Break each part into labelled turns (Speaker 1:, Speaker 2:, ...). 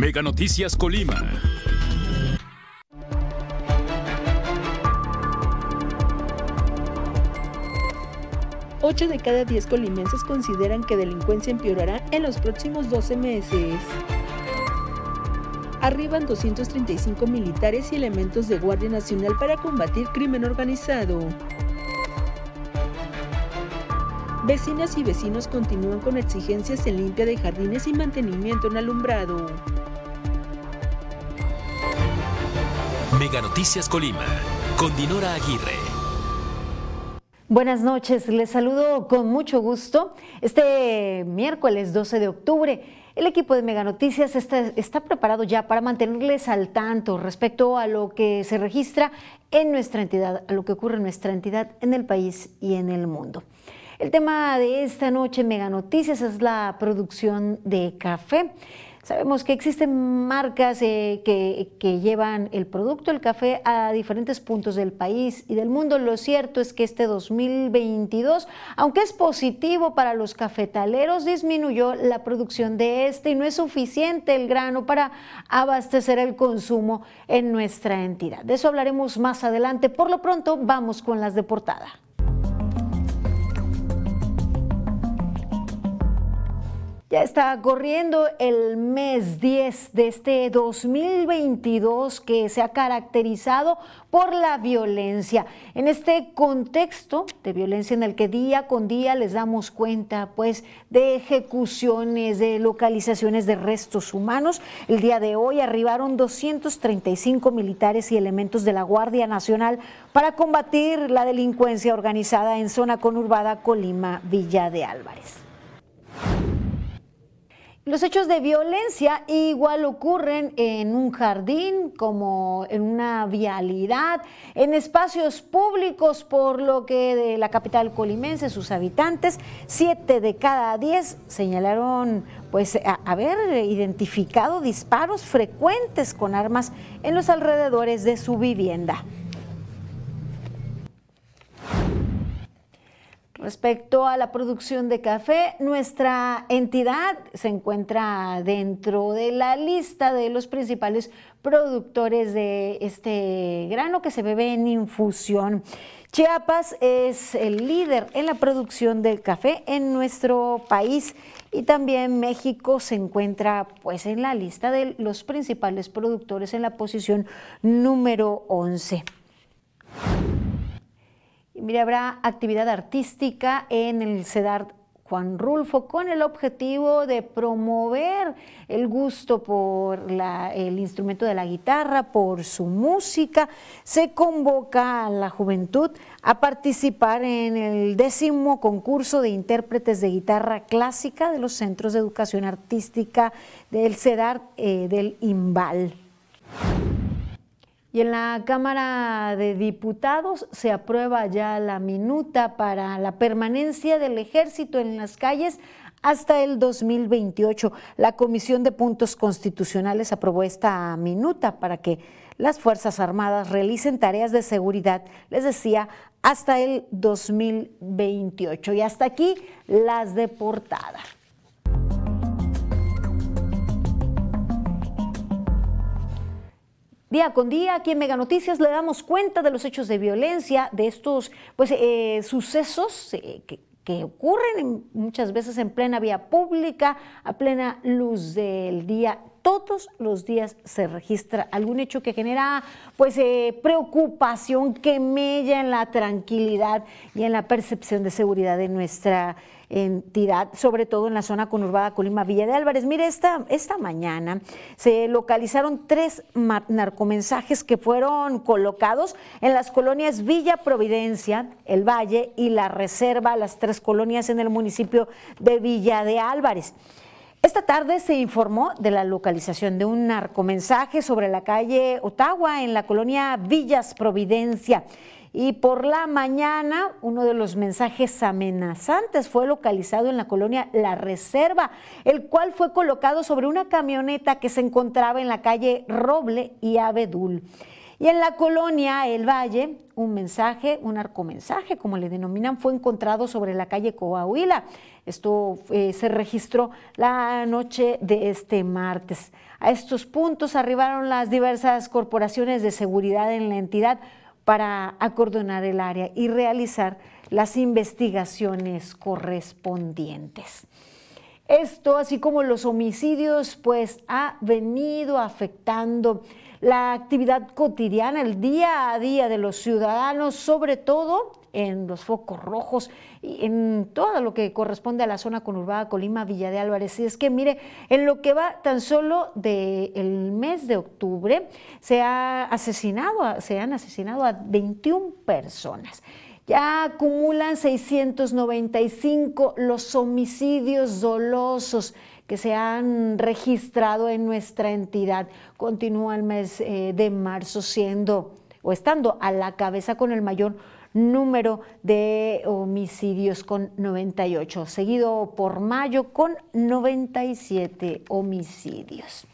Speaker 1: Mega Noticias Colima.
Speaker 2: Ocho de cada diez colimenses consideran que delincuencia empeorará en los próximos 12 meses. Arriban 235 militares y elementos de Guardia Nacional para combatir crimen organizado. Vecinas y vecinos continúan con exigencias en limpia de jardines y mantenimiento en alumbrado.
Speaker 1: Mega Noticias Colima, con Dinora Aguirre.
Speaker 3: Buenas noches, les saludo con mucho gusto. Este miércoles 12 de octubre, el equipo de Mega Noticias está, preparado ya para mantenerles al tanto respecto a lo que se registra en nuestra entidad, a lo que ocurre en nuestra entidad, en el país y en el mundo. El tema de esta noche Mega Noticias es la producción de café. Sabemos que existen marcas eh, que, que, llevan el producto, el café, a diferentes puntos del país y del mundo. Lo cierto es que este 2022, aunque es positivo para los cafetaleros, disminuyó la producción de este y no es suficiente el grano para abastecer el consumo en nuestra entidad. De eso hablaremos más adelante. Por lo pronto, vamos con las de portada. Ya está corriendo el mes 10 de este 2022 que se ha caracterizado por la violencia. En este contexto de violencia en el que día con día les damos cuenta pues de ejecuciones, de localizaciones de restos humanos, el día de hoy arribaron 235 militares y elementos de la Guardia Nacional para combatir la delincuencia organizada en zona conurbada Colima Villa de Álvarez. Los hechos de violencia igual ocurren en un jardín, como en una vialidad, en espacios públicos, por lo que de la capital colimense, sus habitantes, siete de cada diez señalaron pues haber identificado disparos frecuentes con armas en los alrededores de su vivienda. Respecto a la producción de café, nuestra entidad se encuentra dentro de la lista de los principales productores de este grano que se bebe en infusión. Chiapas es el líder en la producción del café en nuestro país y también México se encuentra pues en la lista de los principales productores en la posición número 11. Mire, habrá actividad artística en el CEDAR Juan Rulfo con el objetivo de promover el gusto por el instrumento de la guitarra, por su música. Se convoca a la juventud a participar en el décimo concurso de intérpretes de guitarra clásica de los Centros de Educación Artística del CEDAR eh, del IMBAL. Y en la Cámara de Diputados se aprueba ya la minuta para la permanencia del ejército en las calles hasta el 2028. La Comisión de Puntos Constitucionales aprobó esta minuta para que las Fuerzas Armadas realicen tareas de seguridad, les decía, hasta el 2028. Y hasta aquí las de portada. Día con día, aquí en Mega Noticias le damos cuenta de los hechos de violencia, de estos pues, eh, sucesos eh, que, que, ocurren muchas veces en plena vía pública, a plena luz del día. Todos los días se registra algún hecho que genera pues, eh, preocupación, que mella en la tranquilidad y en la percepción de seguridad de nuestra entidad, sobre todo en la zona conurbada Colima Villa de Álvarez. Mire, esta, esta mañana se localizaron tres narcomensajes que fueron colocados en las colonias Villa Providencia, El Valle y La Reserva, las tres colonias en el municipio de Villa de Álvarez. Esta tarde se informó de la localización de un narcomensaje sobre la calle Ottawa en la colonia Villas Providencia. Y por la mañana, uno de los mensajes amenazantes fue localizado en la colonia La Reserva, el cual fue colocado sobre una camioneta que se encontraba en la calle Roble y Abedul. Y en la colonia El Valle, un mensaje, un arcomensaje, como le denominan, fue encontrado sobre la calle Coahuila. Esto eh, se registró la noche de este martes. A estos puntos arribaron las diversas corporaciones de seguridad en la entidad para acordonar el área y realizar las investigaciones correspondientes. Esto, así como los homicidios, pues ha venido afectando la actividad cotidiana, el día a día de los ciudadanos, sobre todo en los focos rojos en todo lo que corresponde a la zona conurbada Colima, Villa de Álvarez. Y es que, mire, en lo que va tan solo del mes de octubre, se, ha asesinado, se han asesinado a 21 personas. Ya acumulan 695 los homicidios dolosos que se han registrado en nuestra entidad. Continúa el mes eh, de marzo siendo o estando a la cabeza con el mayor número de homicidios con 98, seguido por mayo con 97 homicidios.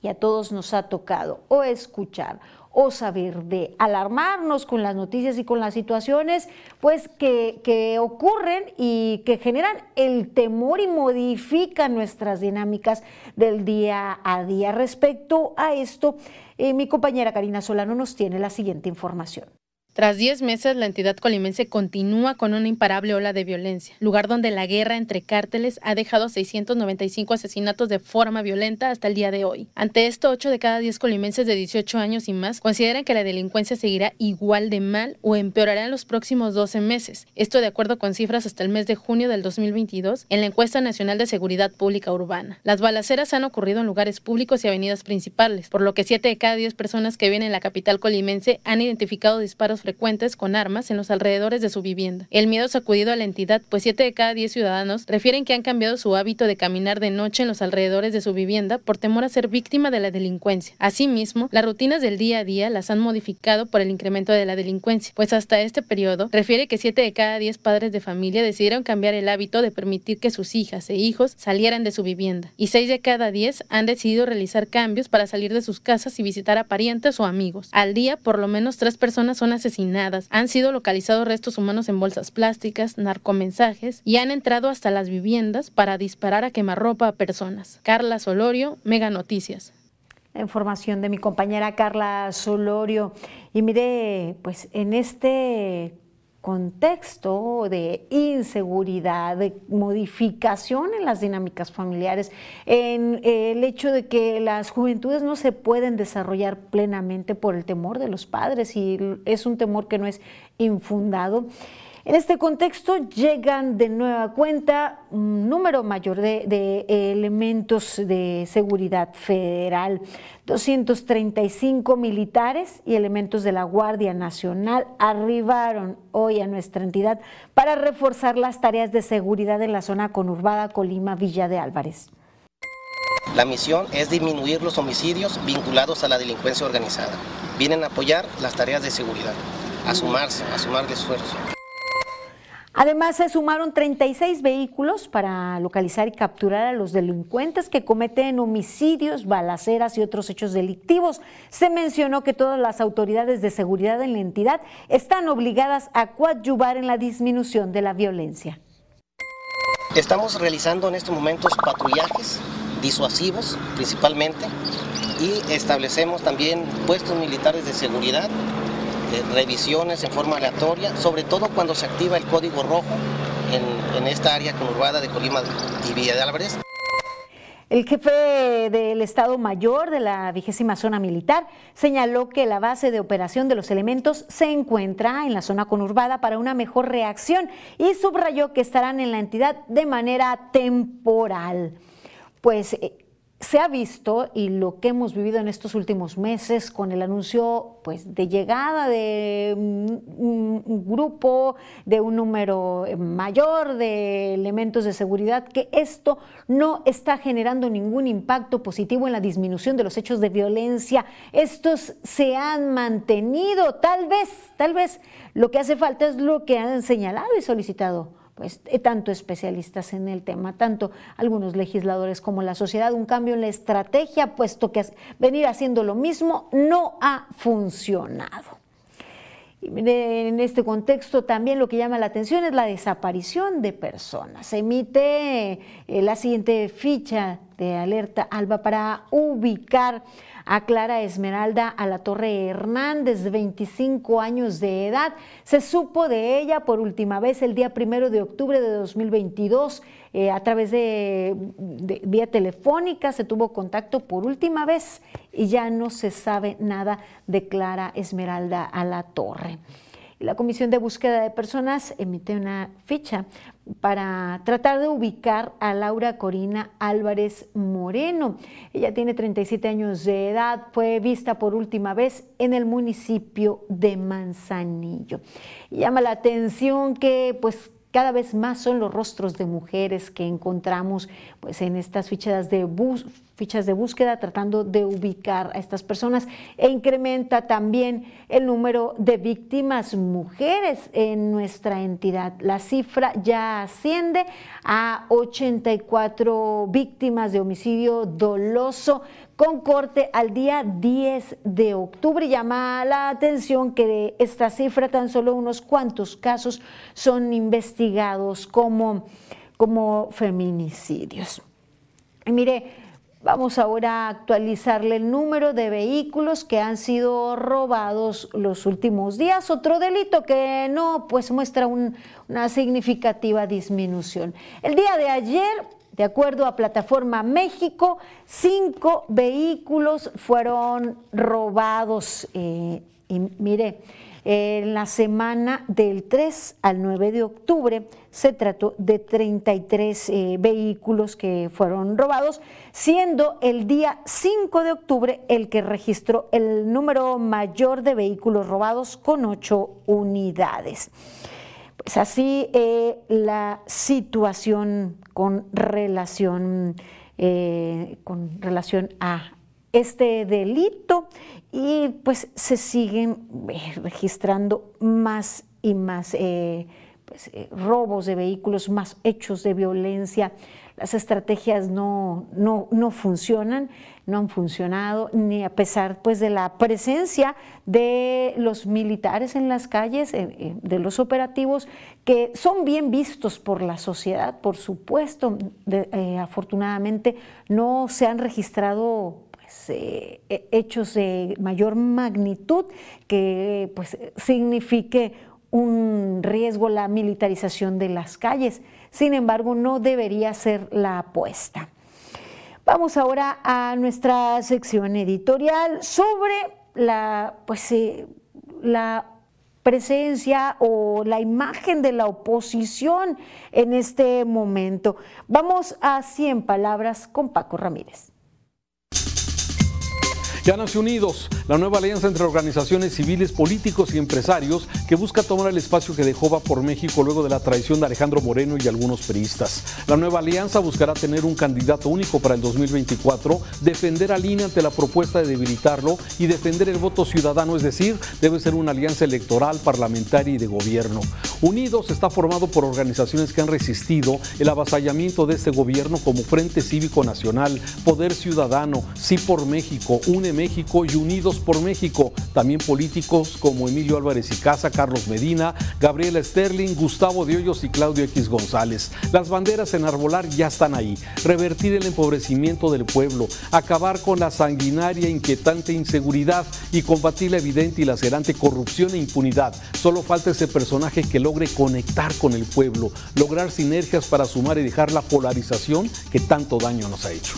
Speaker 3: Y a todos nos ha tocado o escuchar o saber de alarmarnos con las noticias y con las situaciones pues que, que, ocurren y que generan el temor y modifican nuestras dinámicas del día a día. Respecto a esto, eh, mi compañera Karina Solano nos tiene la siguiente información.
Speaker 4: Tras 10 meses, la entidad colimense continúa con una imparable ola de violencia, lugar donde la guerra entre cárteles ha dejado 695 asesinatos de forma violenta hasta el día de hoy. Ante esto, 8 de cada 10 colimenses de 18 años y más consideran que la delincuencia seguirá igual de mal o empeorará en los próximos 12 meses. Esto de acuerdo con cifras hasta el mes de junio del 2022 en la encuesta nacional de seguridad pública urbana. Las balaceras han ocurrido en lugares públicos y avenidas principales, por lo que 7 de cada 10 personas que viven en la capital colimense han identificado disparos frecuentes con armas en los alrededores de su vivienda. El miedo sacudido a la entidad, pues 7 de cada 10 ciudadanos refieren que han cambiado su hábito de caminar de noche en los alrededores de su vivienda por temor a ser víctima de la delincuencia. Asimismo, las rutinas del día a día las han modificado por el incremento de la delincuencia, pues hasta este periodo refiere que 7 de cada 10 padres de familia decidieron cambiar el hábito de permitir que sus hijas e hijos salieran de su vivienda, y 6 de cada 10 han decidido realizar cambios para salir de sus casas y visitar a parientes o amigos. Al día, por lo menos tres personas son asesinadas han sido localizados restos humanos en bolsas plásticas, narcomensajes y han entrado hasta las viviendas para disparar a quemarropa a personas. Carla Solorio, Mega Noticias.
Speaker 3: La información de mi compañera Carla Solorio. Y mire, pues en este contexto de inseguridad, de modificación en las dinámicas familiares, en el hecho de que las juventudes no se pueden desarrollar plenamente por el temor de los padres y es un temor que no es infundado. En este contexto llegan de nueva cuenta un número mayor de, elementos de seguridad federal, 235 militares y elementos de la Guardia Nacional arribaron hoy a nuestra entidad para reforzar las tareas de seguridad en la zona conurbada Colima-Villa de Álvarez.
Speaker 5: La misión es disminuir los homicidios vinculados a la delincuencia organizada. Vienen a apoyar las tareas de seguridad, a sumarse, a sumar esfuerzo.
Speaker 3: Además, se sumaron 36 vehículos para localizar y capturar a los delincuentes que cometen homicidios, balaceras y otros hechos delictivos. Se mencionó que todas las autoridades de seguridad en la entidad están obligadas a coadyuvar en la disminución de la violencia.
Speaker 5: Estamos realizando en estos momentos patrullajes disuasivos principalmente y establecemos también puestos militares de seguridad revisiones en forma aleatoria, sobre todo cuando se activa el código rojo en, esta área conurbada de Colima y Villa de Álvarez.
Speaker 3: El jefe del Estado Mayor de la vigésima zona militar señaló que la base de operación de los elementos se encuentra en la zona conurbada para una mejor reacción y subrayó que estarán en la entidad de manera temporal. Pues eh, se ha visto y lo que hemos vivido en estos últimos meses con el anuncio pues, de llegada de un, grupo, de un número mayor de elementos de seguridad, que esto no está generando ningún impacto positivo en la disminución de los hechos de violencia. Estos se han mantenido, tal vez, tal vez lo que hace falta es lo que han señalado y solicitado pues eh, tanto especialistas en el tema, tanto algunos legisladores como la sociedad, un cambio en la estrategia, puesto que venir haciendo lo mismo no ha funcionado. En este contexto también lo que llama la atención es la desaparición de personas. Se emite eh, la siguiente ficha de alerta ALBA para ubicar a Clara Esmeralda a la Torre Hernández, de 25 años de edad. Se supo de ella por última vez el día primero de octubre de 2022 eh, a través de, vía telefónica. Se tuvo contacto por última vez y ya no se sabe nada de Clara Esmeralda a la Comisión de Búsqueda de Personas emite una ficha para tratar de ubicar a Laura Corina Álvarez Moreno. Ella tiene 37 años de edad, fue vista por última vez en el municipio de Manzanillo. llama la atención que pues cada vez más son los rostros de mujeres que encontramos pues, en estas fichas de, fichas de búsqueda tratando de ubicar a estas personas e incrementa también el número de víctimas mujeres en nuestra entidad. La cifra ya asciende a 84 víctimas de homicidio doloso con corte al día 10 de octubre. Llama la atención que de esta cifra tan solo unos cuantos casos son investigados como, como feminicidios. Mire, vamos ahora a actualizarle el número de vehículos que han sido robados los últimos días. Otro delito que no, pues muestra una significativa disminución. El día de ayer de acuerdo a Plataforma México, cinco vehículos fueron robados. Eh, y mire, en la semana del 3 al 9 de octubre se trató de 33 eh, vehículos que fueron robados, siendo el día 5 de octubre el que registró el número mayor de vehículos robados con 8 unidades. Pues así eh, la situación con relación, eh, con relación a este delito y pues se siguen eh, registrando más y más pues, robos de vehículos, más hechos de violencia. Las estrategias no, no, no funcionan no han funcionado, ni a pesar pues, de la presencia de los militares en las calles, de los operativos, que son bien vistos por la sociedad, por supuesto. Eh, afortunadamente no se han registrado pues, eh, hechos de mayor magnitud que pues, signifique un riesgo la militarización de las calles. Sin embargo, no debería ser la apuesta. Vamos ahora a nuestra sección editorial sobre la, pues, eh, la presencia o la imagen de la oposición en este momento. Vamos a 100 palabras con Paco Ramírez.
Speaker 6: Llanos Unidos, la nueva alianza entre organizaciones civiles, políticos y empresarios que busca tomar el espacio que dejó Va por México luego de la traición de Alejandro Moreno y algunos periodistas. La nueva alianza buscará tener un candidato único para el 2024, defender al INE ante la propuesta de debilitarlo y defender el voto ciudadano, es decir, debe ser una alianza electoral, parlamentaria y de gobierno. Unidos está formado por organizaciones que han resistido el avasallamiento de este gobierno como Frente Cívico Nacional, Poder Ciudadano, Sí por México, UNE México y Unidos por México. También políticos como Emilio Álvarez y Casa, Carlos Medina, Gabriela Sterling, Gustavo de Hoyos y Claudio X González. Las banderas en arbolar ya están ahí. Revertir el empobrecimiento del pueblo, acabar con la sanguinaria, inquietante inseguridad y combatir la evidente y lacerante corrupción e impunidad. Solo falta ese personaje que logre conectar con el pueblo, lograr sinergias para sumar y dejar la polarización que tanto daño nos ha hecho.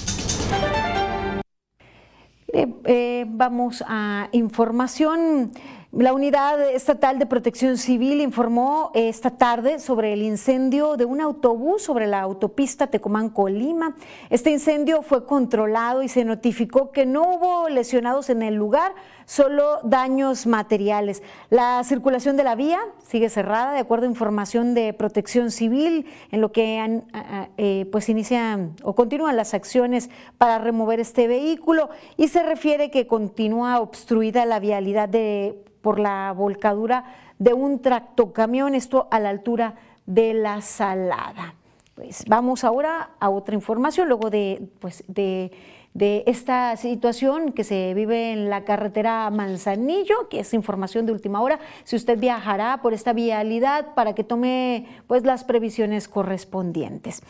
Speaker 3: Eh, vamos a información. La Unidad Estatal de Protección Civil informó esta tarde sobre el incendio de un autobús sobre la autopista Tecomán-Colima. Este incendio fue controlado y se notificó que no hubo lesionados en el lugar, solo daños materiales. La circulación de la vía sigue cerrada de acuerdo a información de Protección Civil, en lo que eh, pues inician o continúan las acciones para remover este vehículo y se refiere que continúa obstruida la vialidad de, por la volcadura de un tractocamión, esto a la altura de la Salada. Pues vamos ahora a otra información, luego de, pues, de de esta situación que se vive en la carretera Manzanillo, que es información de última hora. Si usted viajará por esta vialidad para que tome pues las previsiones correspondientes.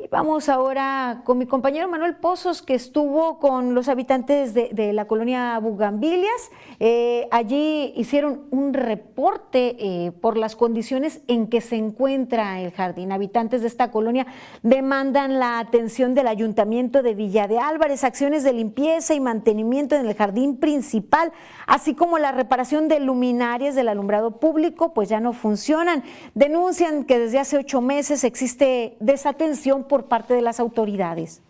Speaker 3: Y vamos ahora con mi compañero Manuel Pozos, que estuvo con los habitantes de, la colonia Bugambilias. Eh, allí hicieron un reporte eh, por las condiciones en que se encuentra el jardín. Habitantes de esta colonia demandan la atención del ayuntamiento de Villa de Álvarez, acciones de limpieza y mantenimiento en el jardín principal, así como la reparación de luminarias del alumbrado público, pues ya no funcionan. Denuncian que desde hace ocho meses existe desatención por parte de las autoridades?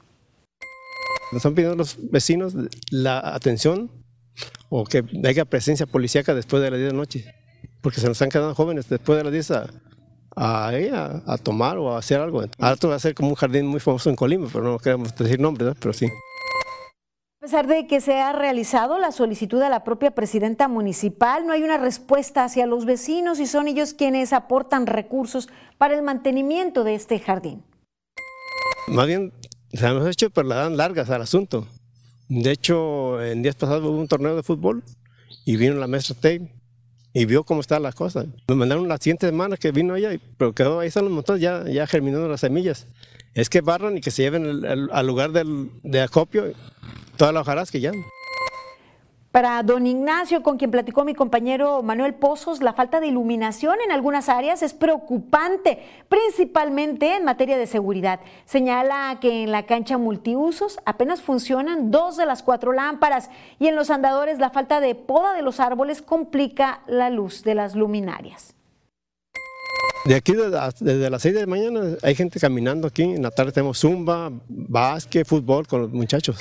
Speaker 7: Nos están pidiendo los vecinos la atención o que haya presencia policíaca después de las 10 de la noche, porque se nos están quedando jóvenes después de las 10 a, a, tomar o a hacer algo. Ahora va a ser como un jardín muy famoso en Colima, pero no queremos decir nombres, pero sí.
Speaker 3: A pesar de que se ha realizado la solicitud a la propia presidenta municipal, no hay una respuesta hacia los vecinos y son ellos quienes aportan recursos para el mantenimiento de este jardín.
Speaker 7: Más bien, se hemos hecho, pero la dan largas al asunto. De hecho, en días pasados hubo un torneo de fútbol y vino la maestra Tate y vio cómo estaban las cosas. Me mandaron la siguiente semana que vino ella, pero quedó ahí están los montones ya, ya germinando las semillas. Es que barran y que se lleven al lugar de acopio todas las hojarasca ya.
Speaker 3: Para don Ignacio, con quien platicó mi compañero Manuel Pozos, la falta de iluminación en algunas áreas es preocupante, principalmente en materia de seguridad. Señala que en la cancha multiusos apenas funcionan dos de las cuatro lámparas y en los andadores la falta de poda de los árboles complica la luz de las luminarias.
Speaker 7: De aquí desde las 6 de la mañana hay gente caminando aquí, en la tarde tenemos zumba, básquet, fútbol con los muchachos.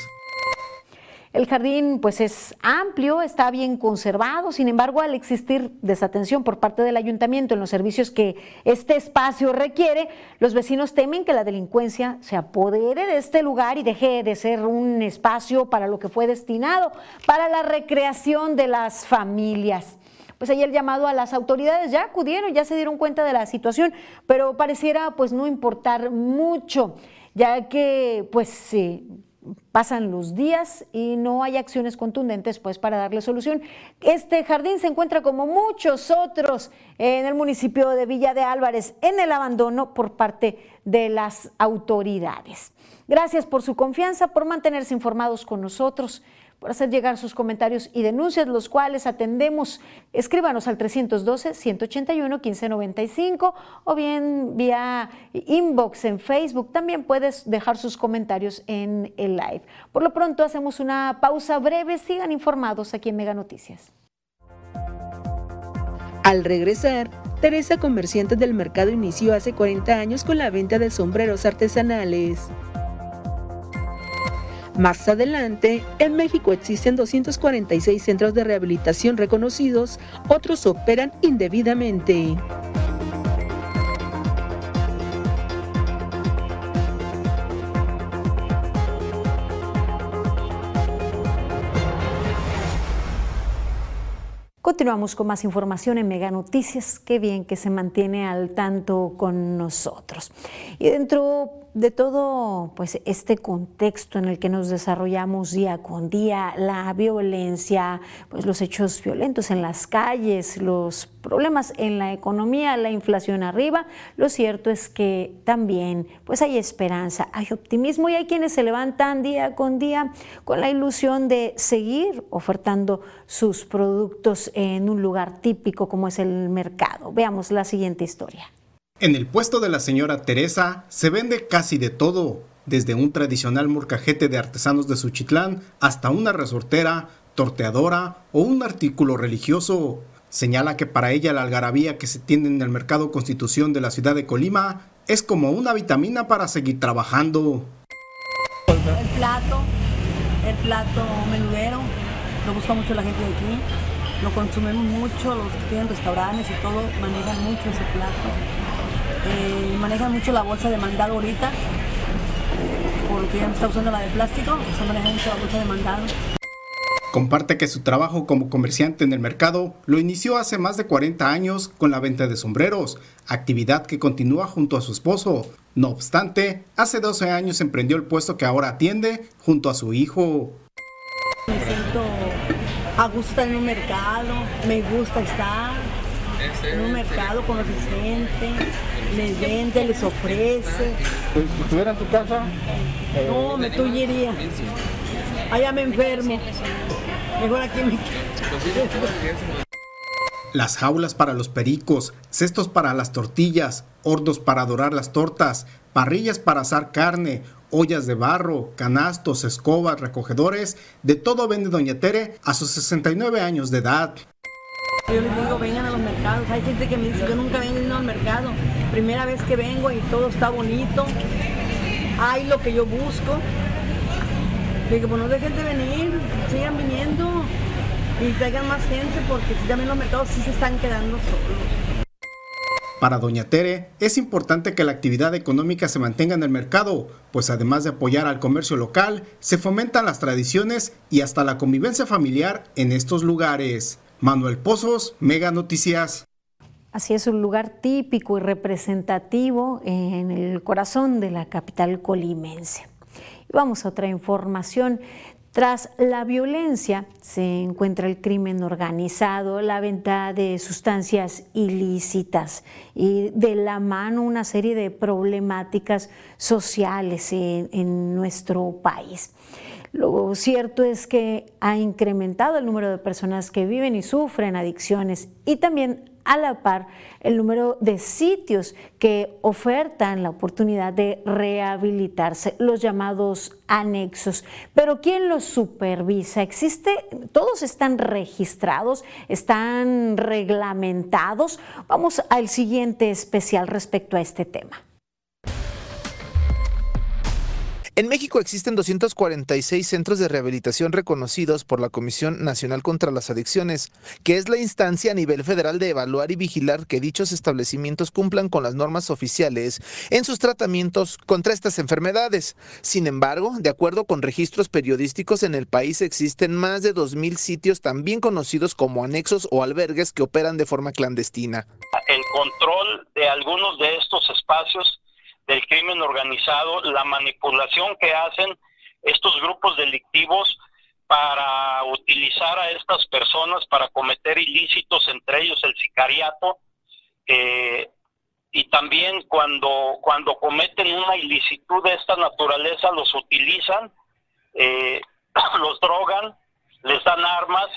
Speaker 3: El jardín pues es amplio, está bien conservado, sin embargo al existir desatención por parte del ayuntamiento en los servicios que este espacio requiere, los vecinos temen que la delincuencia se apodere de este lugar y deje de ser un espacio para lo que fue destinado, para la recreación de las familias pues ahí el llamado a las autoridades ya acudieron, ya se dieron cuenta de la situación, pero pareciera pues no importar mucho, ya que pues sí, pasan los días y no hay acciones contundentes pues para darle solución. Este jardín se encuentra como muchos otros en el municipio de Villa de Álvarez en el abandono por parte de las autoridades. Gracias por su confianza, por mantenerse informados con nosotros por hacer llegar sus comentarios y denuncias, los cuales atendemos. Escríbanos al 312-181-1595 o bien vía inbox en Facebook. También puedes dejar sus comentarios en el live. Por lo pronto hacemos una pausa breve. Sigan informados aquí en Mega Noticias.
Speaker 2: Al regresar, Teresa, comerciante del mercado, inició hace 40 años con la venta de sombreros artesanales. Más adelante, en México existen 246 centros de rehabilitación reconocidos, otros operan indebidamente.
Speaker 3: Continuamos con más información en Mega Noticias. Qué bien que se mantiene al tanto con nosotros. Y dentro de todo pues este contexto en el que nos desarrollamos día con día, la violencia, pues los hechos violentos en las calles, los problemas en la economía, la inflación arriba, lo cierto es que también pues hay esperanza, hay optimismo y hay quienes se levantan día con día con la ilusión de seguir ofertando sus productos en un lugar típico como es el mercado. Veamos la siguiente historia.
Speaker 8: En el puesto de la señora Teresa se vende casi de todo, desde un tradicional morcajete de artesanos de Suchitlán hasta una resortera, torteadora o un artículo religioso. Señala que para ella la algarabía que se tiene en el mercado Constitución de la ciudad de Colima es como una vitamina para seguir trabajando.
Speaker 9: El plato, el plato menudero, lo busca mucho la gente de aquí, lo consumimos mucho, los que tienen restaurantes y todo manejan mucho ese plato eh, manejan mucho la bolsa de mandado ahorita, porque ya no está usando la de plástico, se maneja mucho la bolsa de mandado.
Speaker 8: Comparte que su trabajo como comerciante en el mercado lo inició hace más de 40 años con la venta de sombreros, actividad que continúa junto a su esposo. No obstante, hace 12 años emprendió el puesto que ahora atiende junto a su hijo.
Speaker 9: Me siento a gusto en un mercado, me gusta estar en un mercado con los clientes, les vende, les ofrece.
Speaker 10: Si estuviera en tu casa,
Speaker 9: no, me tuyería. Allá me enfermo. Mejor aquí me
Speaker 8: Las jaulas para los pericos, cestos para las tortillas, hornos para dorar las tortas, parrillas para asar carne, ollas de barro, canastos, escobas, recogedores, de todo vende Doña Tere a sus 69 años de edad.
Speaker 9: Yo les digo, vengan a los mercados. Hay gente que me dice, yo nunca vengo venido al mercado. Primera vez que vengo y todo está bonito. Hay lo que yo busco. Digo, pues no dejen de venir, sigan viniendo y traigan más gente porque también los mercados sí se están quedando solos.
Speaker 8: Para Doña Tere es importante que la actividad económica se mantenga en el mercado, pues además de apoyar al comercio local, se fomentan las tradiciones y hasta la convivencia familiar en estos lugares. Manuel Pozos, Mega Noticias.
Speaker 3: Así es, un lugar típico y representativo en el corazón de la capital colimense. Vamos a otra información. Tras la violencia se encuentra el crimen organizado, la venta de sustancias ilícitas y de la mano una serie de problemáticas sociales en, en nuestro país. Lo cierto es que ha incrementado el número de personas que viven y sufren adicciones y también a la par el número de sitios que ofertan la oportunidad de rehabilitarse, los llamados anexos. Pero ¿quién los supervisa? ¿Existe? ¿Todos están registrados? ¿Están reglamentados? Vamos al siguiente especial respecto a este tema.
Speaker 11: En México existen 246 centros de rehabilitación reconocidos por la Comisión Nacional contra las Adicciones, que es la instancia a nivel federal de evaluar y vigilar que dichos establecimientos cumplan con las normas oficiales en sus tratamientos contra estas enfermedades. Sin embargo, de acuerdo con registros periodísticos en el país existen más de 2.000 sitios también conocidos como anexos o albergues que operan de forma clandestina.
Speaker 12: El control de algunos de estos espacios del crimen organizado, la manipulación que hacen estos grupos delictivos para utilizar a estas personas para cometer ilícitos, entre ellos el sicariato, eh, y también cuando, cuando cometen una ilicitud de esta naturaleza los utilizan, eh, los drogan, les dan armas,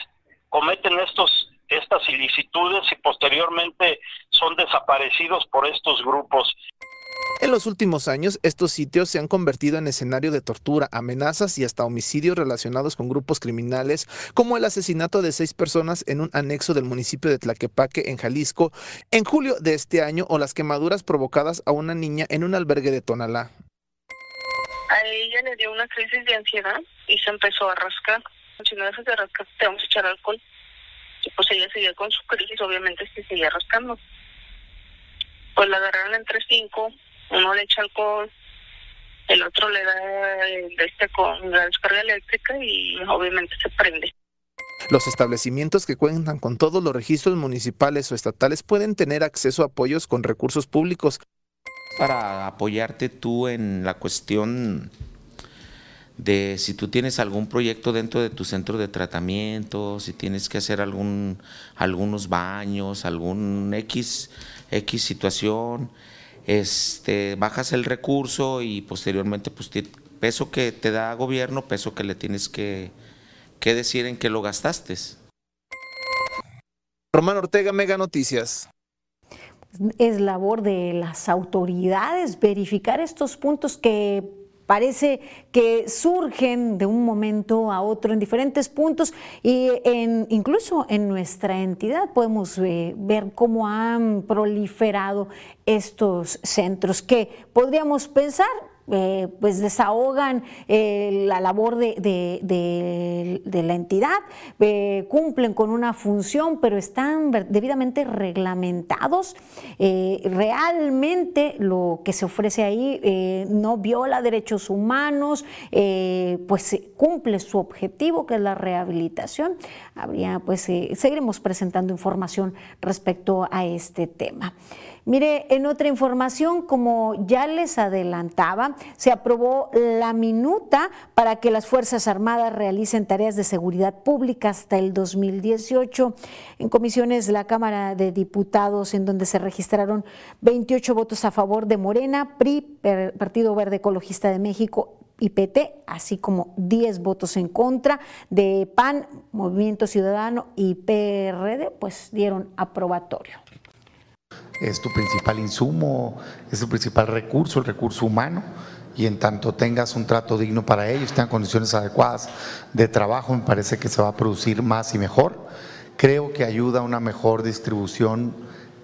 Speaker 12: cometen estos estas ilicitudes y posteriormente son desaparecidos por estos grupos.
Speaker 11: En los últimos años, estos sitios se han convertido en escenario de tortura, amenazas y hasta homicidios relacionados con grupos criminales, como el asesinato de seis personas en un anexo del municipio de Tlaquepaque, en Jalisco, en julio de este año, o las quemaduras provocadas a una niña en un albergue de Tonalá.
Speaker 13: A ella le dio una crisis de ansiedad y se empezó a rascar. Si no dejas de rascar, te vamos a echar alcohol. Y pues ella seguía con su crisis, obviamente se seguía rascando. Pues la agarraron entre cinco uno le echa alcohol, el otro le da este con la descarga eléctrica y obviamente se prende.
Speaker 11: Los establecimientos que cuentan con todos los registros municipales o estatales pueden tener acceso a apoyos con recursos públicos.
Speaker 14: Para apoyarte tú en la cuestión de si tú tienes algún proyecto dentro de tu centro de tratamiento, si tienes que hacer algún algunos baños, algún X X situación, este, bajas el recurso y posteriormente, pues, peso que te da gobierno, peso que le tienes que, que decir en qué lo gastaste.
Speaker 11: Román Ortega, Mega Noticias.
Speaker 3: Es labor de las autoridades verificar estos puntos que parece que surgen de un momento a otro en diferentes puntos y en, incluso en nuestra entidad podemos eh, ver cómo han proliferado estos centros que podríamos pensar eh, pues desahogan eh, la labor de, la entidad, eh, cumplen con una función, pero están debidamente reglamentados. realmente lo que se ofrece ahí no viola derechos humanos, pues cumple su objetivo, que es la rehabilitación. Habría, pues, seguiremos presentando información respecto a este tema. Mire, en otra información, como ya les adelantaba, se aprobó la minuta para que las Fuerzas Armadas realicen tareas de seguridad pública hasta el 2018. En comisiones de la Cámara de Diputados, en donde se registraron 28 votos a favor de Morena, PRI, Partido Verde Ecologista de México y PT, así como 10 votos en contra de PAN, Movimiento Ciudadano y PRD, pues dieron aprobatorio
Speaker 15: es tu principal insumo, es tu principal recurso, el recurso humano, y en tanto tengas un trato digno para ellos, tengan condiciones adecuadas de trabajo, me parece que se va a producir más y mejor. Creo que ayuda a una mejor distribución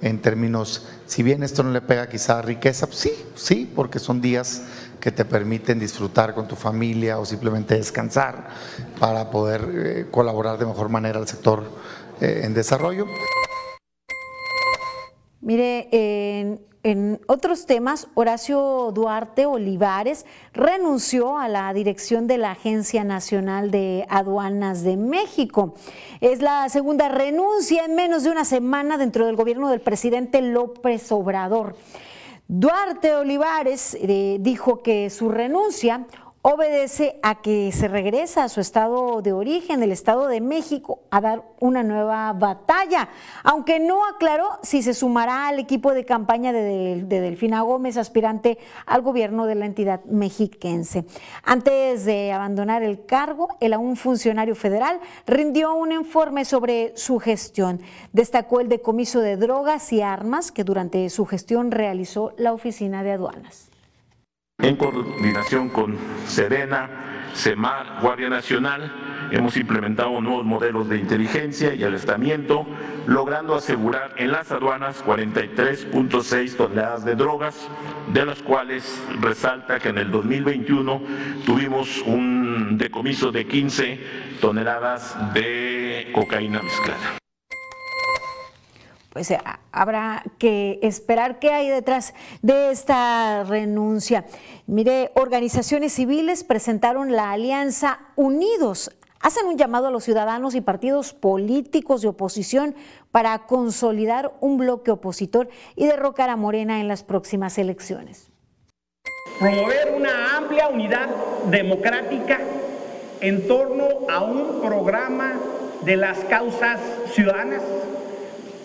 Speaker 15: en términos, si bien esto no le pega quizá riqueza, pues sí, sí, porque son días que te permiten disfrutar con tu familia o simplemente descansar para poder eh, colaborar de mejor manera al sector eh, en desarrollo.
Speaker 3: Mire, en, otros temas, Horacio Duarte Olivares renunció a la dirección de la Agencia Nacional de Aduanas de México. Es la segunda renuncia en menos de una semana dentro del gobierno del presidente López Obrador. Duarte Olivares eh, dijo que su renuncia obedece a que se regresa a su estado de origen, el Estado de México, a dar una nueva batalla, aunque no aclaró si se sumará al equipo de campaña de, Delfina Gómez, aspirante al gobierno de la entidad mexiquense. Antes de abandonar el cargo, el aún funcionario federal rindió un informe sobre su gestión. Destacó el decomiso de drogas y armas que durante su gestión realizó la Oficina de Aduanas
Speaker 16: en coordinación con Sedena, CEMAR, Guardia Nacional, hemos implementado nuevos modelos de inteligencia y alistamiento, logrando asegurar en las aduanas 43.6 toneladas de drogas, de las cuales resalta que en el 2021 tuvimos un decomiso de 15 toneladas de cocaína mezclada
Speaker 3: pues eh, habrá que esperar qué hay detrás de esta renuncia. Mire, organizaciones civiles presentaron la alianza Unidos. Hacen un llamado a los ciudadanos y partidos políticos de oposición para consolidar un bloque opositor y derrocar a Morena en las próximas elecciones.
Speaker 17: Promover una amplia unidad democrática en torno a un programa de las causas ciudadanas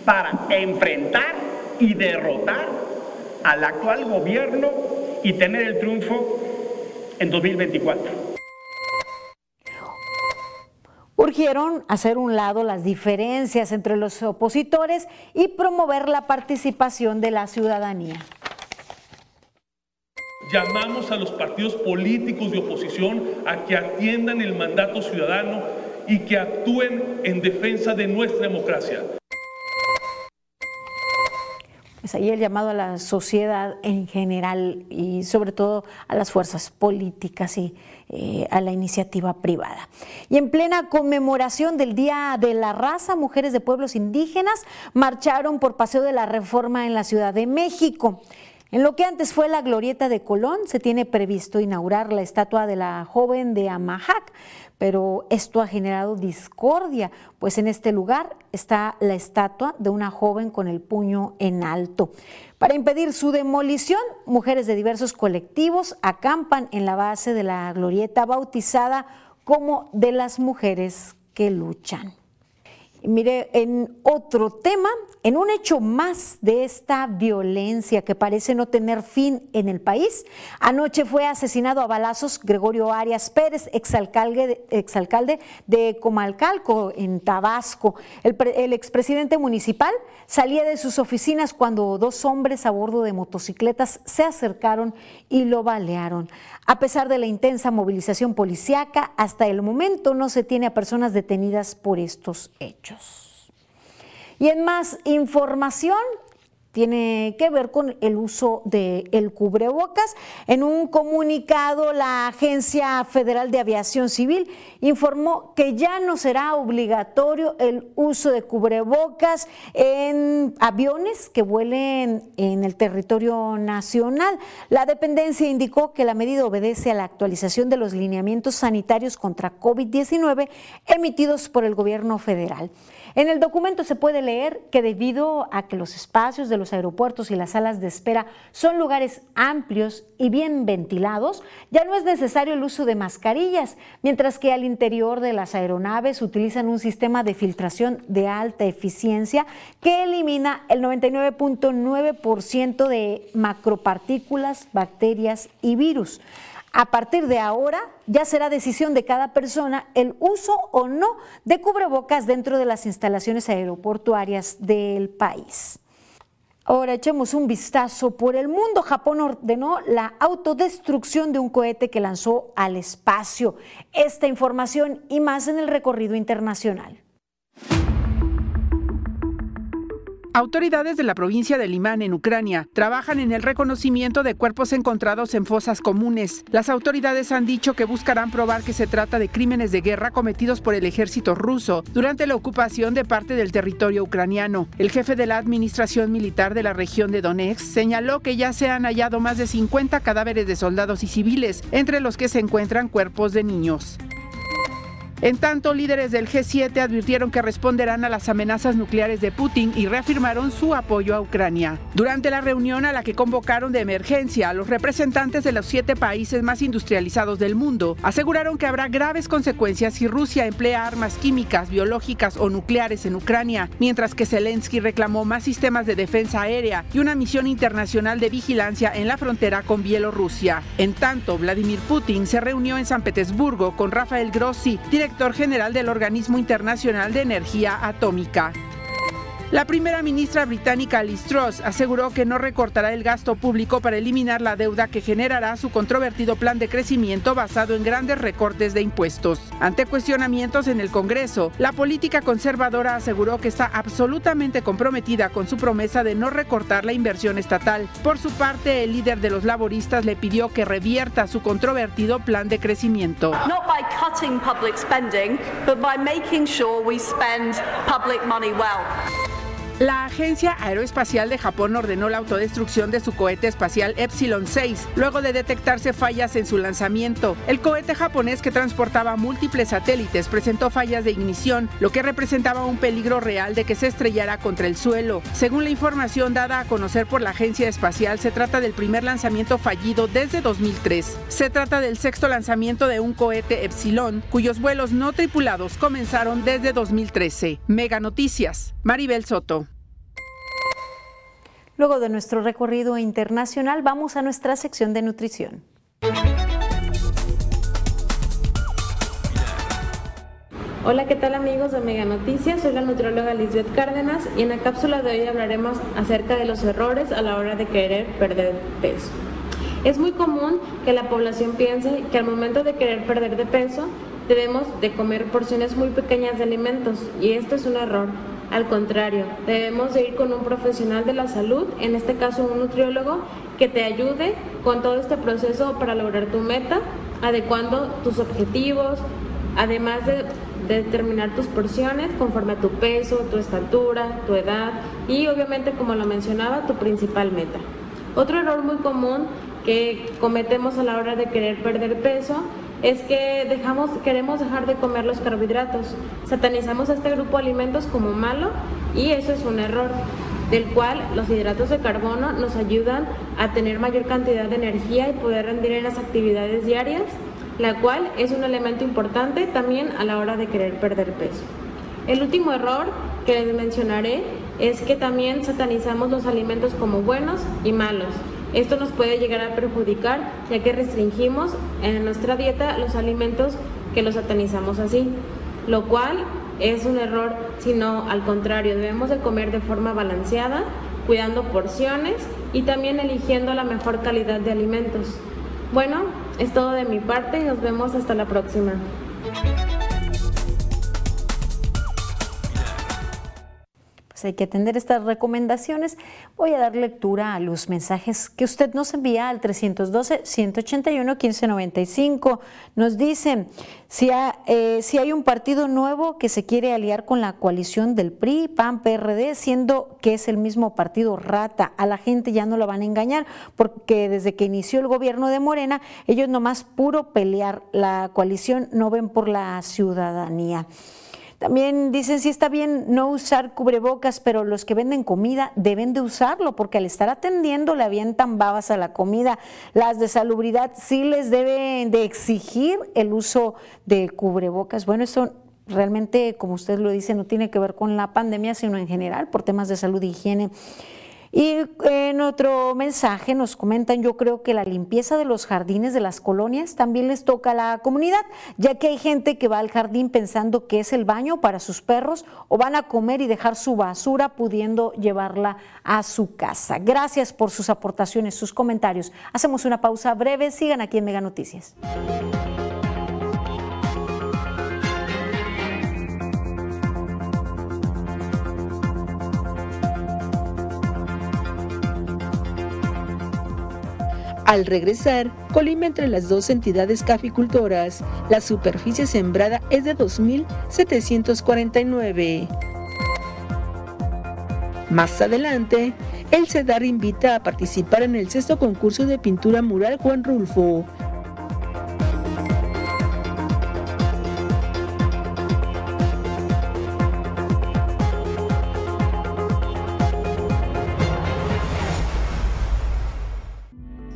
Speaker 17: para enfrentar y derrotar al actual gobierno y tener el triunfo en 2024.
Speaker 3: Urgieron hacer un lado las diferencias entre los opositores y promover la participación de la ciudadanía.
Speaker 18: Llamamos a los partidos políticos de oposición a que atiendan el mandato ciudadano y que actúen en defensa de nuestra democracia.
Speaker 3: Es ahí el llamado a la sociedad en general y sobre todo a las fuerzas políticas y eh, a la iniciativa privada. Y en plena conmemoración del Día de la Raza, mujeres de pueblos indígenas marcharon por Paseo de la Reforma en la Ciudad de México. En lo que antes fue la glorieta de Colón, se tiene previsto inaugurar la estatua de la joven de Amajac, pero esto ha generado discordia, pues en este lugar está la estatua de una joven con el puño en alto. Para impedir su demolición, mujeres de diversos colectivos acampan en la base de la glorieta bautizada como de las mujeres que luchan. Mire, en otro tema, en un hecho más de esta violencia que parece no tener fin en el país, anoche fue asesinado a balazos Gregorio Arias Pérez, exalcalde, de Comalcalco, en Tabasco. El, el expresidente municipal salía de sus oficinas cuando dos hombres a bordo de motocicletas se acercaron y lo balearon. A pesar de la intensa movilización policiaca, hasta el momento no se tiene a personas detenidas por estos hechos. Y en más información, tiene que ver con el uso del el cubrebocas. En un comunicado, la Agencia Federal de Aviación Civil informó que ya no será obligatorio el uso de cubrebocas en aviones que vuelen en el territorio nacional. La dependencia indicó que la medida obedece a la actualización de los lineamientos sanitarios contra COVID-19 emitidos por el gobierno federal. En el documento se puede leer que debido a que los espacios de los aeropuertos y las salas de espera son lugares amplios y bien ventilados, ya no es necesario el uso de mascarillas, mientras que al interior de las aeronaves utilizan un sistema de filtración de alta eficiencia que elimina el 99.9% de macropartículas, bacterias y virus. A partir de ahora ya será decisión de cada persona el uso o no de cubrebocas dentro de las instalaciones aeroportuarias del país. Ahora echemos un vistazo por el mundo. Japón ordenó la autodestrucción de un cohete que lanzó al espacio. Esta información y más en el recorrido internacional.
Speaker 19: Autoridades de la provincia de Limán, en Ucrania, trabajan en el reconocimiento de cuerpos encontrados en fosas comunes. Las autoridades han dicho que buscarán probar que se trata de crímenes de guerra cometidos por el ejército ruso durante la ocupación de parte del territorio ucraniano. El jefe de la administración militar de la región de Donetsk señaló que ya se han hallado más de 50 cadáveres de soldados y civiles, entre los que se encuentran cuerpos de niños. En tanto, líderes del G7 advirtieron que responderán a las amenazas nucleares de Putin y reafirmaron su apoyo a Ucrania. Durante la reunión a la que convocaron de emergencia a los representantes de los siete países más industrializados del mundo, aseguraron que habrá graves consecuencias si Rusia emplea armas químicas, biológicas o nucleares en Ucrania, mientras que Zelensky reclamó más sistemas de defensa aérea y una misión internacional de vigilancia en la frontera con Bielorrusia. En tanto, Vladimir Putin se reunió en San Petersburgo con Rafael Grossi, director director general del Organismo Internacional de Energía Atómica. La primera ministra británica Liz Truss aseguró que no recortará el gasto público para eliminar la deuda que generará su controvertido plan de crecimiento basado en grandes recortes de impuestos. Ante cuestionamientos en el Congreso, la política conservadora aseguró que está absolutamente comprometida con su promesa de no recortar la inversión estatal. Por su parte, el líder de los laboristas le pidió que revierta su controvertido plan de crecimiento.
Speaker 20: Not by cutting public spending, but by making sure we spend public money well.
Speaker 19: La Agencia Aeroespacial de Japón ordenó la autodestrucción de su cohete espacial Epsilon 6 luego de detectarse fallas en su lanzamiento. El cohete japonés que transportaba múltiples satélites presentó fallas de ignición, lo que representaba un peligro real de que se estrellara contra el suelo. Según la información dada a conocer por la Agencia Espacial, se trata del primer lanzamiento fallido desde 2003. Se trata del sexto lanzamiento de un cohete Epsilon, cuyos vuelos no tripulados comenzaron desde 2013. Mega Noticias, Maribel Soto.
Speaker 3: Luego de nuestro recorrido internacional, vamos a nuestra sección de nutrición.
Speaker 21: Hola, ¿qué tal amigos de Mega Noticias? Soy la nutrióloga Lisbeth Cárdenas y en la cápsula de hoy hablaremos acerca de los errores a la hora de querer perder peso. Es muy común que la población piense que al momento de querer perder de peso debemos de comer porciones muy pequeñas de alimentos y esto es un error al contrario, debemos de ir con un profesional de la salud, en este caso un nutriólogo, que te ayude con todo este proceso para lograr tu meta, adecuando tus objetivos, además de, determinar tus porciones conforme a tu peso, tu estatura, tu edad y obviamente, como lo mencionaba, tu principal meta. Otro error muy común que cometemos a la hora de querer perder peso es que dejamos, queremos dejar de comer los carbohidratos. Satanizamos a este grupo de alimentos como malo y eso es un error, del cual los hidratos de carbono nos ayudan a tener mayor cantidad de energía y poder rendir en las actividades diarias, la cual es un elemento importante también a la hora de querer perder peso. El último error que les mencionaré es que también satanizamos los alimentos como buenos y malos. Esto nos puede llegar a perjudicar ya que restringimos en nuestra dieta los alimentos que los satanizamos así, lo cual es un error, sino al contrario, debemos de comer de forma balanceada, cuidando porciones y también eligiendo la mejor calidad de alimentos. Bueno, es todo de mi parte y nos vemos hasta la próxima.
Speaker 3: Hay que atender estas recomendaciones. Voy a dar lectura a los mensajes que usted nos envía al 312-181-1595. Nos dicen, si, eh, si hay un partido nuevo que se quiere aliar con la coalición del PRI, PAN, PRD, siendo que es el mismo partido rata, a la gente ya no la van a engañar, porque desde que inició el gobierno de Morena, ellos nomás puro pelear la coalición, no ven por la ciudadanía. También dicen si está bien no usar cubrebocas, pero los que venden comida deben de usarlo porque al estar atendiendo le avientan babas a la comida. Las de salubridad sí les deben de exigir el uso de cubrebocas. Bueno, eso realmente, como usted lo dice, no tiene que ver con la pandemia, sino en general por temas de salud e higiene. Y en otro mensaje nos comentan, yo creo que la limpieza de los jardines de las colonias también les toca a la comunidad, ya que hay gente que va al jardín pensando que es el baño para sus perros o van a comer y dejar su basura pudiendo llevarla a su casa. Gracias por sus aportaciones, sus comentarios. Hacemos una pausa breve, sigan aquí en Mega Noticias.
Speaker 2: Al regresar, colima entre las dos entidades caficultoras. La superficie sembrada es de 2.749. Más adelante, el CEDAR invita a participar en el sexto concurso de pintura mural Juan Rulfo.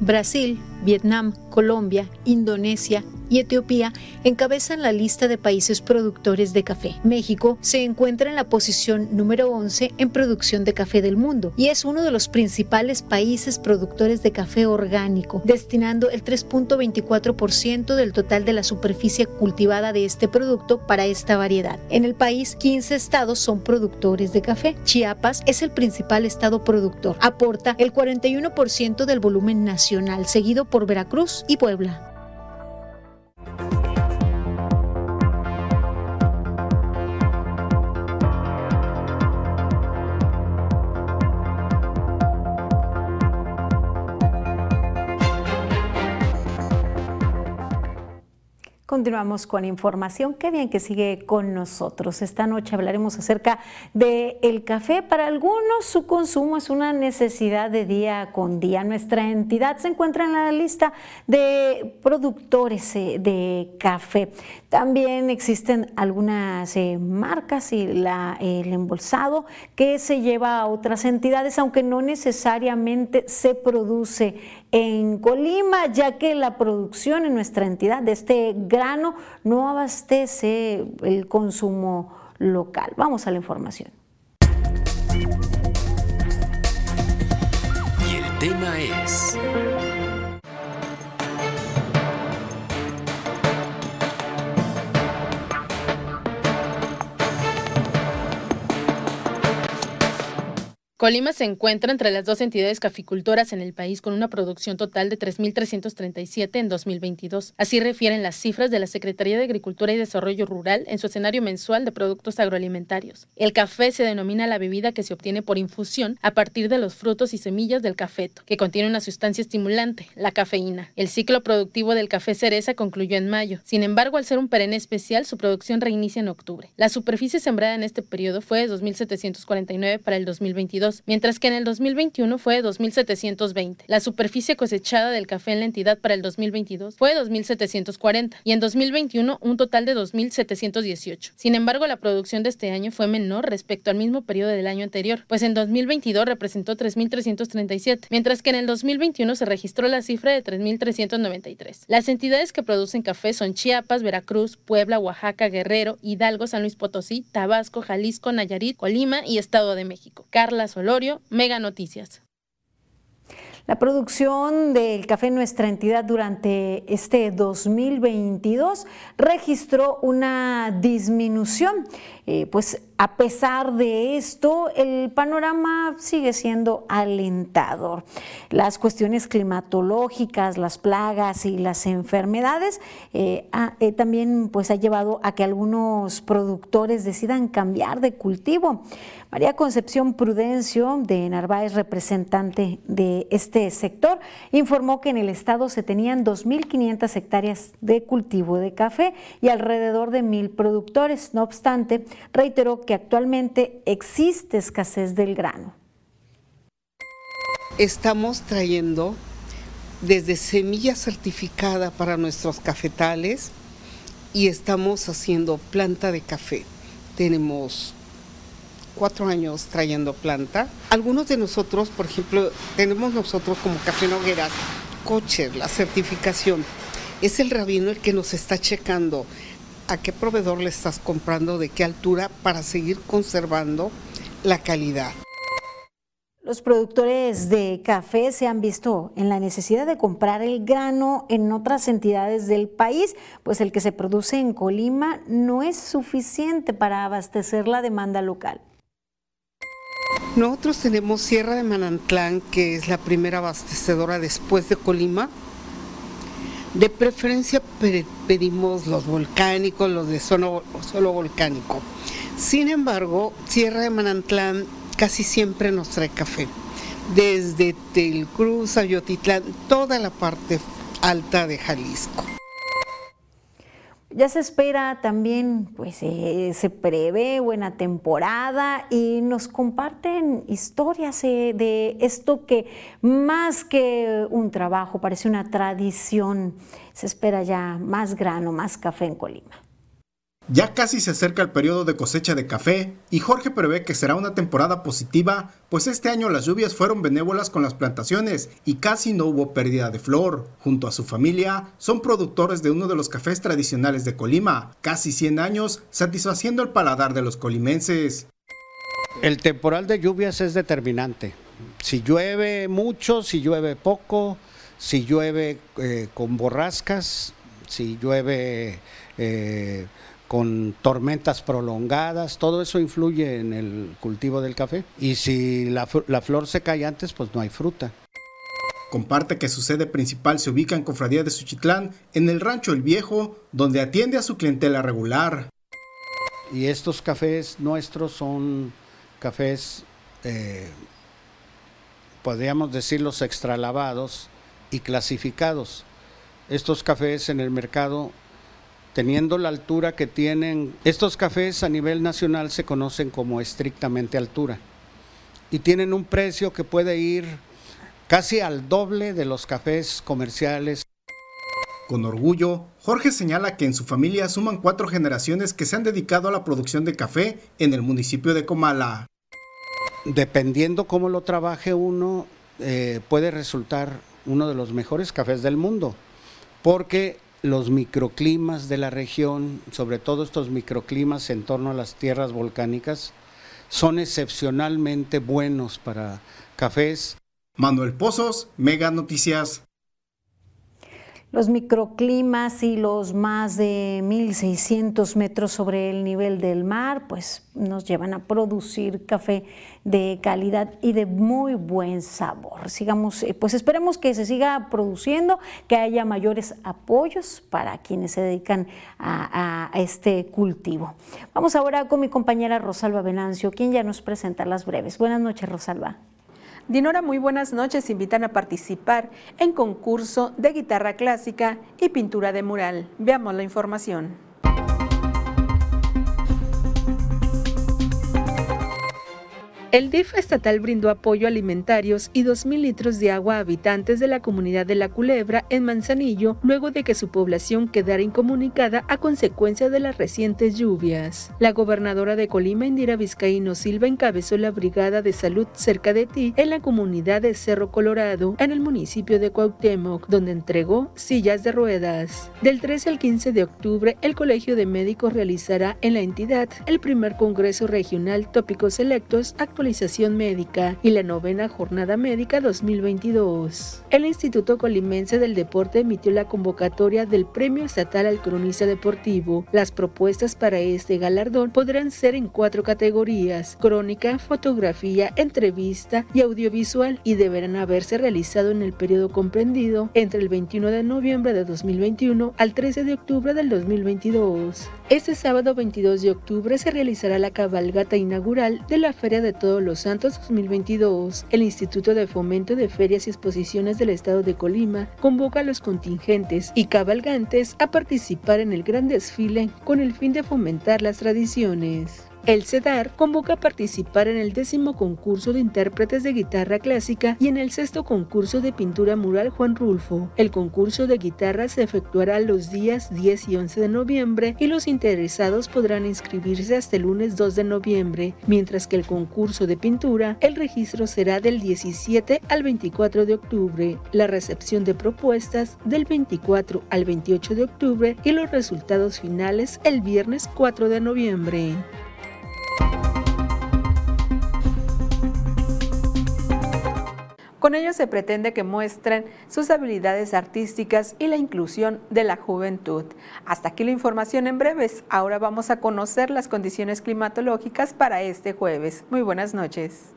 Speaker 22: Brasil, Vietnam, Colombia, Indonesia y Etiopía encabezan la lista de países productores de café. México se encuentra en la posición número 11 en producción de café del mundo y es uno de los principales países productores de café orgánico, destinando el 3.24% del total de la superficie cultivada de este producto para esta variedad. En el país, 15 estados son productores de café. Chiapas es el principal estado productor. Aporta el 41% del volumen nacional, seguido por Veracruz y Puebla.
Speaker 3: Continuamos con información. Qué bien que sigue con nosotros. Esta noche hablaremos acerca del el café. Para algunos su consumo es una necesidad de día con día. Nuestra entidad se encuentra en la lista de productores eh, de café. También existen algunas eh, marcas y el embolsado que se lleva a otras entidades, aunque no necesariamente se produce en Colima, ya que la producción en nuestra entidad de este no abastece el consumo local. Vamos a la información.
Speaker 23: Y el tema es...
Speaker 4: Colima se encuentra entre las dos entidades caficultoras en el país con una producción total de 3.337 en 2022. Así refieren las cifras de la Secretaría de Agricultura y Desarrollo Rural en su escenario mensual de productos agroalimentarios. El café se denomina la bebida que se obtiene por infusión a partir de los frutos y semillas del cafeto, que contiene una sustancia estimulante, la cafeína. El ciclo productivo del café cereza concluyó en mayo. Sin embargo, al ser un perenne especial, su producción reinicia en octubre. La superficie sembrada en este periodo fue de 2.749 para el 2022 mientras que en el 2021 fue de 2.720. La superficie cosechada del café en la entidad para el 2022 fue de 2.740 y en 2021 un total de 2.718. Sin embargo, la producción de este año fue menor respecto al mismo periodo del año anterior, pues en 2022 representó 3.337, mientras que en el 2021 se registró la cifra de 3.393. Las entidades que producen café son Chiapas, Veracruz, Puebla, Oaxaca, Guerrero, Hidalgo, San Luis Potosí, Tabasco, Jalisco, Nayarit, Colima y Estado de México. Carla Solorio, Mega Noticias.
Speaker 3: La producción del café en nuestra entidad durante este 2022 registró una disminución, eh, pues a pesar de esto, el panorama sigue siendo alentador. Las cuestiones climatológicas, las plagas y las enfermedades eh, eh, también pues, ha llevado a que algunos productores decidan cambiar de cultivo. María Concepción Prudencio de Narváez, representante de este sector, informó que en el estado se tenían 2.500 hectáreas de cultivo de café y alrededor de mil productores. No obstante, reiteró que actualmente existe escasez del grano.
Speaker 24: Estamos trayendo desde semilla certificada para nuestros cafetales y estamos haciendo planta de café. Tenemos cuatro años trayendo planta. Algunos de nosotros, por ejemplo, tenemos nosotros como Café Nogueras, coche, la certificación. Es el rabino el que nos está checando a qué proveedor le estás comprando, de qué altura, para seguir conservando la calidad.
Speaker 3: Los productores de café se han visto en la necesidad de comprar el grano en otras entidades del país, pues el que se produce en Colima no es suficiente para abastecer la demanda local.
Speaker 24: Nosotros tenemos Sierra de Manantlán, que es la primera abastecedora después de Colima. De preferencia pedimos los volcánicos, los de solo, solo volcánico. Sin embargo, Sierra de Manantlán casi siempre nos trae café. Desde Telcruz, Ayotitlán, toda la parte alta de Jalisco.
Speaker 3: Ya se espera también, pues eh, se prevé buena temporada y nos comparten historias eh, de esto que más que un trabajo, parece una tradición. Se espera ya más grano, más café en Colima.
Speaker 8: Ya casi se acerca el periodo de cosecha de café y Jorge prevé que será una temporada positiva, pues este año las lluvias fueron benévolas con las plantaciones y casi no hubo pérdida de flor. Junto a su familia, son productores de uno de los cafés tradicionales de Colima, casi 100 años satisfaciendo el paladar de los colimenses.
Speaker 25: El temporal de lluvias es determinante. Si llueve mucho, si llueve poco, si llueve eh, con borrascas, si llueve... Eh, con tormentas prolongadas, todo eso influye en el cultivo del café. Y si la, flor se cae antes, pues no hay fruta.
Speaker 8: Comparte que su sede principal se ubica en Cofradía de Suchitlán, en el Rancho El Viejo, donde atiende a su clientela regular.
Speaker 25: Y estos cafés nuestros son cafés, eh, podríamos decirlos extralavados y clasificados. Estos cafés en el mercado teniendo la altura que tienen. Estos cafés a nivel nacional se conocen como estrictamente altura y tienen un precio que puede ir casi al doble de los cafés comerciales.
Speaker 8: Con orgullo, Jorge señala que en su familia suman cuatro generaciones que se han dedicado a la producción de café en el municipio de Comala.
Speaker 25: Dependiendo cómo lo trabaje uno, eh, puede resultar uno de los mejores cafés del mundo, porque los microclimas de la región, sobre todo estos microclimas en torno a las tierras volcánicas, son excepcionalmente buenos para cafés.
Speaker 8: Manuel Pozos, Mega Noticias
Speaker 3: los microclimas y los más de 1.600 metros sobre el nivel del mar, pues nos llevan a producir café de calidad y de muy buen sabor. Sigamos, eh, pues esperemos que se siga produciendo, que haya mayores apoyos para quienes se dedican a, a este cultivo. Vamos ahora con mi compañera Rosalba Venancio, quien ya nos presenta las breves. Buenas noches, Rosalba.
Speaker 26: Dinora, muy buenas noches. Invitan a participar en concurso de guitarra clásica y pintura de mural. Veamos la información. El DIF estatal brindó apoyo alimentarios y 2.000 litros de agua a habitantes de la comunidad de La Culebra en Manzanillo luego de que su población quedara incomunicada a consecuencia de las recientes lluvias. La gobernadora de Colima, Indira Vizcaíno Silva, encabezó la Brigada de Salud cerca de ti en la comunidad de Cerro Colorado, en el municipio de Cuauhtémoc, donde entregó sillas de ruedas. Del 13 al 15 de octubre, el Colegio de Médicos realizará en la entidad el primer Congreso Regional Tópicos Electos actual actualización médica y la novena jornada médica 2022. El Instituto Colimense del Deporte emitió la convocatoria del Premio Estatal al Cronista Deportivo. Las propuestas para este galardón podrán ser en cuatro categorías, crónica, fotografía, entrevista y audiovisual, y deberán haberse realizado en el periodo comprendido entre el 21 de noviembre de 2021 al 13 de octubre del 2022. Este sábado 22 de octubre se realizará la cabalgata inaugural de la Feria de Todos los Santos 2022. El Instituto de Fomento de Ferias y Exposiciones del Estado de Colima convoca a los contingentes y cabalgantes a participar en el gran desfile con el fin de fomentar las tradiciones. El CEDAR convoca a participar en el décimo concurso de intérpretes de guitarra clásica y en el sexto concurso de pintura mural Juan Rulfo. El concurso de guitarra se efectuará los días 10 y 11 de noviembre y los interesados podrán inscribirse hasta el lunes 2 de noviembre, mientras que el concurso de pintura, el registro será del 17 al 24 de octubre, la recepción de propuestas del 24 al 28 de octubre y los resultados finales el viernes 4 de noviembre. Con ello se pretende que muestren sus habilidades artísticas y la inclusión de la juventud. Hasta aquí la información en breves. Ahora vamos a conocer las condiciones climatológicas para este jueves. Muy buenas noches.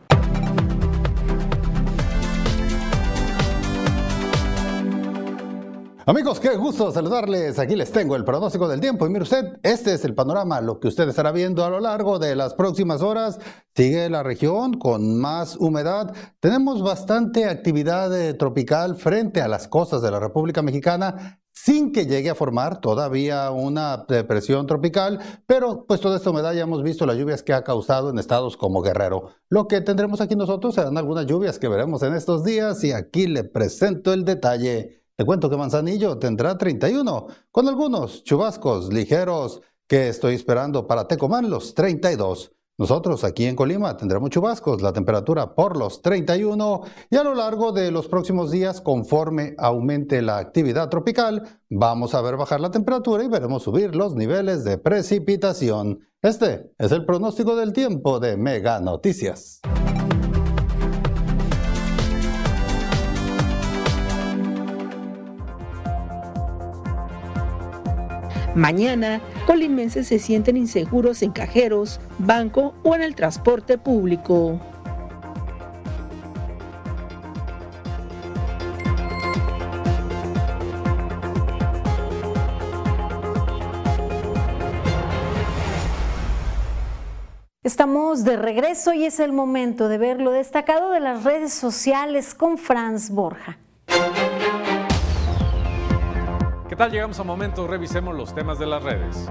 Speaker 27: Amigos, qué gusto saludarles. Aquí les tengo el pronóstico del tiempo. Y mire usted, este es el panorama, lo que usted estará viendo a lo largo de las próximas horas. Sigue la región con más humedad. Tenemos bastante actividad eh, tropical frente a las costas de la República Mexicana sin que llegue a formar todavía una depresión tropical, pero pues toda esta humedad ya hemos visto las lluvias que ha causado en estados como Guerrero. Lo que tendremos aquí nosotros serán algunas lluvias que veremos en estos días y aquí le presento el detalle. Te cuento que Manzanillo tendrá 31, con algunos chubascos ligeros que estoy esperando para Tecomán los 32. Nosotros aquí en Colima tendremos chubascos, la temperatura por los 31 y a lo largo de los próximos días, conforme aumente la actividad tropical, vamos a ver bajar la temperatura y veremos subir los niveles de precipitación. Este es el pronóstico del tiempo de Mega Noticias.
Speaker 26: Mañana, colimenses se sienten inseguros en cajeros, banco o en el transporte público.
Speaker 3: Estamos de regreso y es el momento de ver lo destacado de las redes sociales con Franz Borja.
Speaker 28: Tal? Llegamos a momento, revisemos los temas de las redes.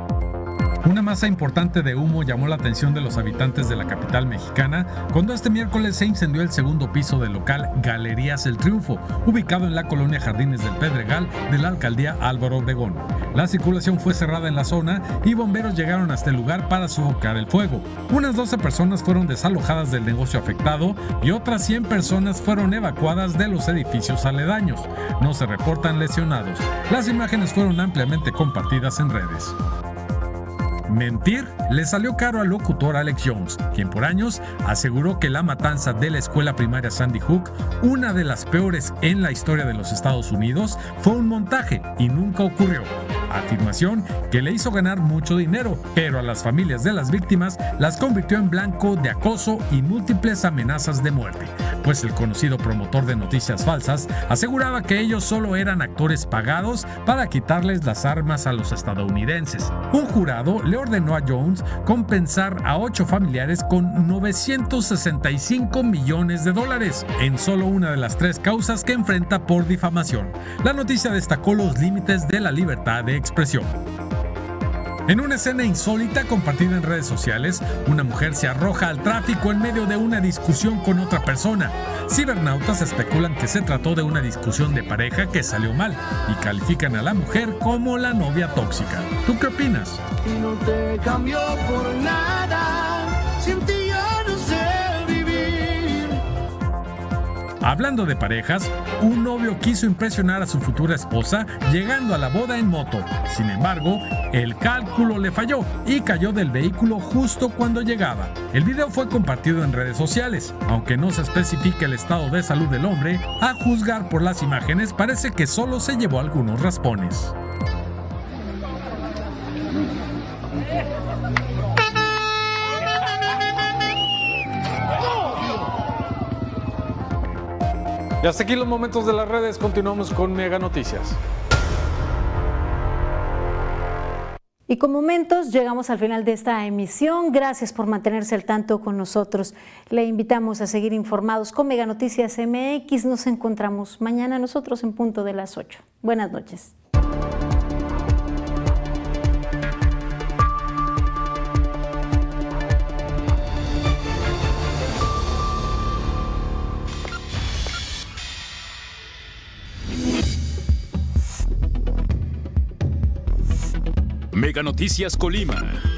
Speaker 6: Una masa importante de humo llamó la atención de los habitantes de la capital mexicana cuando este miércoles se incendió el segundo piso del local Galerías El Triunfo, ubicado en la colonia Jardines del Pedregal de la alcaldía Álvaro Obregón. La circulación fue cerrada en la zona y bomberos llegaron hasta el lugar para sofocar el fuego. Unas 12 personas fueron desalojadas del negocio afectado y otras 100 personas fueron evacuadas de los edificios aledaños. No se reportan lesionados. Las imágenes fueron ampliamente compartidas en redes. Mentir le salió caro al locutor Alex Jones, quien por años aseguró que la matanza de la escuela primaria Sandy Hook, una de las peores en la historia de los Estados Unidos, fue un montaje y nunca ocurrió. Afirmación que le hizo ganar mucho dinero, pero a las familias de las víctimas las convirtió en blanco de acoso y múltiples amenazas de muerte, pues el conocido promotor de noticias falsas aseguraba que ellos solo eran actores pagados para quitarles las armas a los estadounidenses. Un jurado le ordenó a Jones compensar a ocho familiares con 965 millones de dólares en solo una de las tres causas que enfrenta por difamación. La noticia destacó los límites de la libertad de expresión. En una escena insólita compartida en redes sociales, una mujer se arroja al tráfico en medio de una discusión con otra persona. Cibernautas especulan que se trató de una discusión de pareja que salió mal y califican a la mujer como la novia tóxica. ¿Tú qué opinas?
Speaker 29: no te cambió por nada,
Speaker 6: Hablando de parejas, un novio quiso impresionar a su futura esposa llegando a la boda en moto. Sin embargo, el cálculo le falló y cayó del vehículo justo cuando llegaba. El video fue compartido en redes sociales, aunque no se especifica el estado de salud del hombre, a juzgar por las imágenes parece que solo se llevó algunos raspones.
Speaker 28: Y hasta aquí los momentos de las redes. Continuamos con Mega Noticias.
Speaker 3: Y con momentos llegamos al final de esta emisión. Gracias por mantenerse al tanto con nosotros. Le invitamos a seguir informados con Mega Noticias MX. Nos encontramos mañana nosotros en punto de las 8. Buenas noches.
Speaker 30: Noticias Colima.